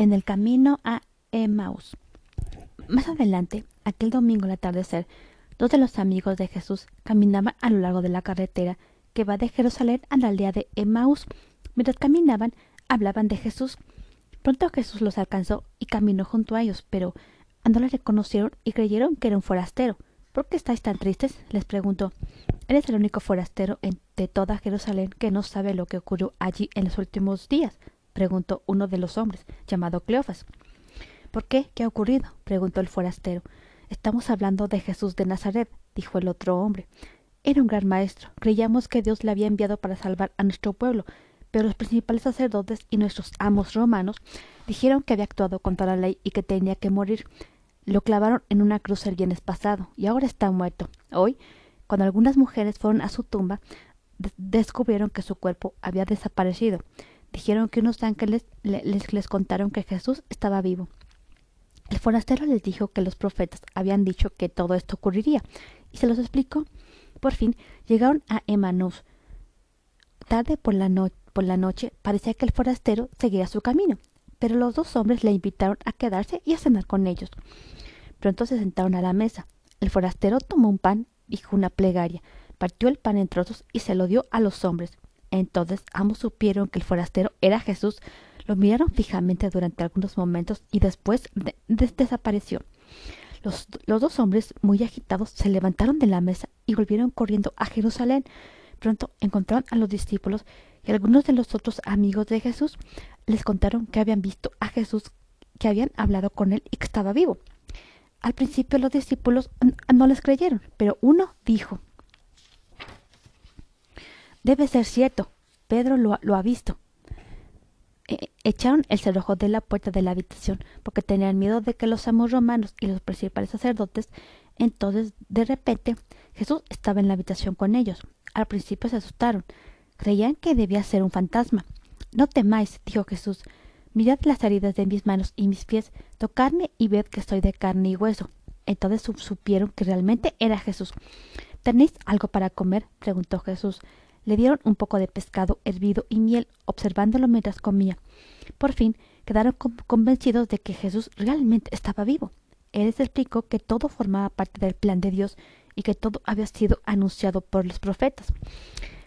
en el camino a Emmaus. Más adelante, aquel domingo al atardecer, dos de los amigos de Jesús caminaban a lo largo de la carretera que va de Jerusalén a la aldea de Emmaus. Mientras caminaban, hablaban de Jesús. Pronto Jesús los alcanzó y caminó junto a ellos, pero no le reconocieron y creyeron que era un forastero. ¿Por qué estáis tan tristes? les preguntó. Eres el único forastero de toda Jerusalén que no sabe lo que ocurrió allí en los últimos días, preguntó uno de los hombres, llamado Cleofas. ¿Por qué? ¿Qué ha ocurrido? preguntó el forastero. Estamos hablando de Jesús de Nazaret, dijo el otro hombre. Era un gran maestro. Creíamos que Dios le había enviado para salvar a nuestro pueblo, pero los principales sacerdotes y nuestros amos romanos dijeron que había actuado contra la ley y que tenía que morir. Lo clavaron en una cruz el viernes pasado y ahora está muerto. Hoy, cuando algunas mujeres fueron a su tumba, descubrieron que su cuerpo había desaparecido. Dijeron que unos ángeles les, contaron que Jesús estaba vivo. El forastero les dijo que los profetas habían dicho que todo esto ocurriría y se los explicó. Por fin llegaron a Emanús. Tarde por la, por la noche parecía que el forastero seguía su camino, pero los dos hombres le invitaron a quedarse y a cenar con ellos. Pronto se sentaron a la mesa. El forastero tomó un pan, dijo una plegaria, partió el pan en trozos y se lo dio a los hombres. Entonces ambos supieron que el forastero era Jesús, lo miraron fijamente durante algunos momentos y después desapareció. Los, los, dos hombres, muy agitados, se levantaron de la mesa y volvieron corriendo a Jerusalén. Pronto encontraron a los discípulos y algunos de los otros amigos de Jesús les contaron que habían visto a Jesús, que habían hablado con él y que estaba vivo. Al principio los discípulos no les creyeron, pero uno dijo, Debe ser cierto, Pedro lo, ha visto. E, echaron el cerrojo de la puerta de la habitación porque tenían miedo de que los amos romanos y los principales sacerdotes. Entonces, de repente, Jesús estaba en la habitación con ellos. Al principio se asustaron. Creían que debía ser un fantasma. No temáis, dijo Jesús. Mirad las heridas de mis manos y mis pies, tocadme y ved que estoy de carne y hueso. Entonces supieron que realmente era Jesús. ¿Tenéis algo para comer? preguntó Jesús. Le dieron un poco de pescado hervido y miel, observándolo mientras comía. Por fin quedaron convencidos de que Jesús realmente estaba vivo. Él les explicó que todo formaba parte del plan de Dios y que todo había sido anunciado por los profetas.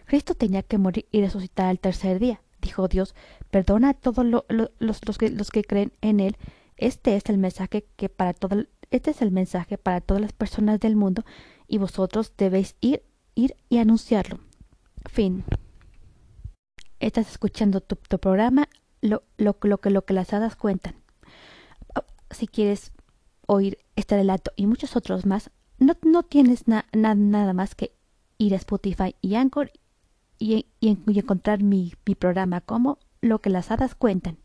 Cristo tenía que morir y resucitar al tercer día, dijo Dios. Perdona a todos los, que creen en Él. Este es el mensaje que para todo, este es el mensaje para todas las personas del mundo y vosotros debéis ir, ir y anunciarlo. Fin. Estás escuchando tu, programa, lo, lo, lo, que, lo que las hadas cuentan. Si quieres oír este relato y muchos otros más, no, no tienes nada más que ir a Spotify y Anchor y, y, y encontrar mi, mi programa como Lo que las hadas cuentan.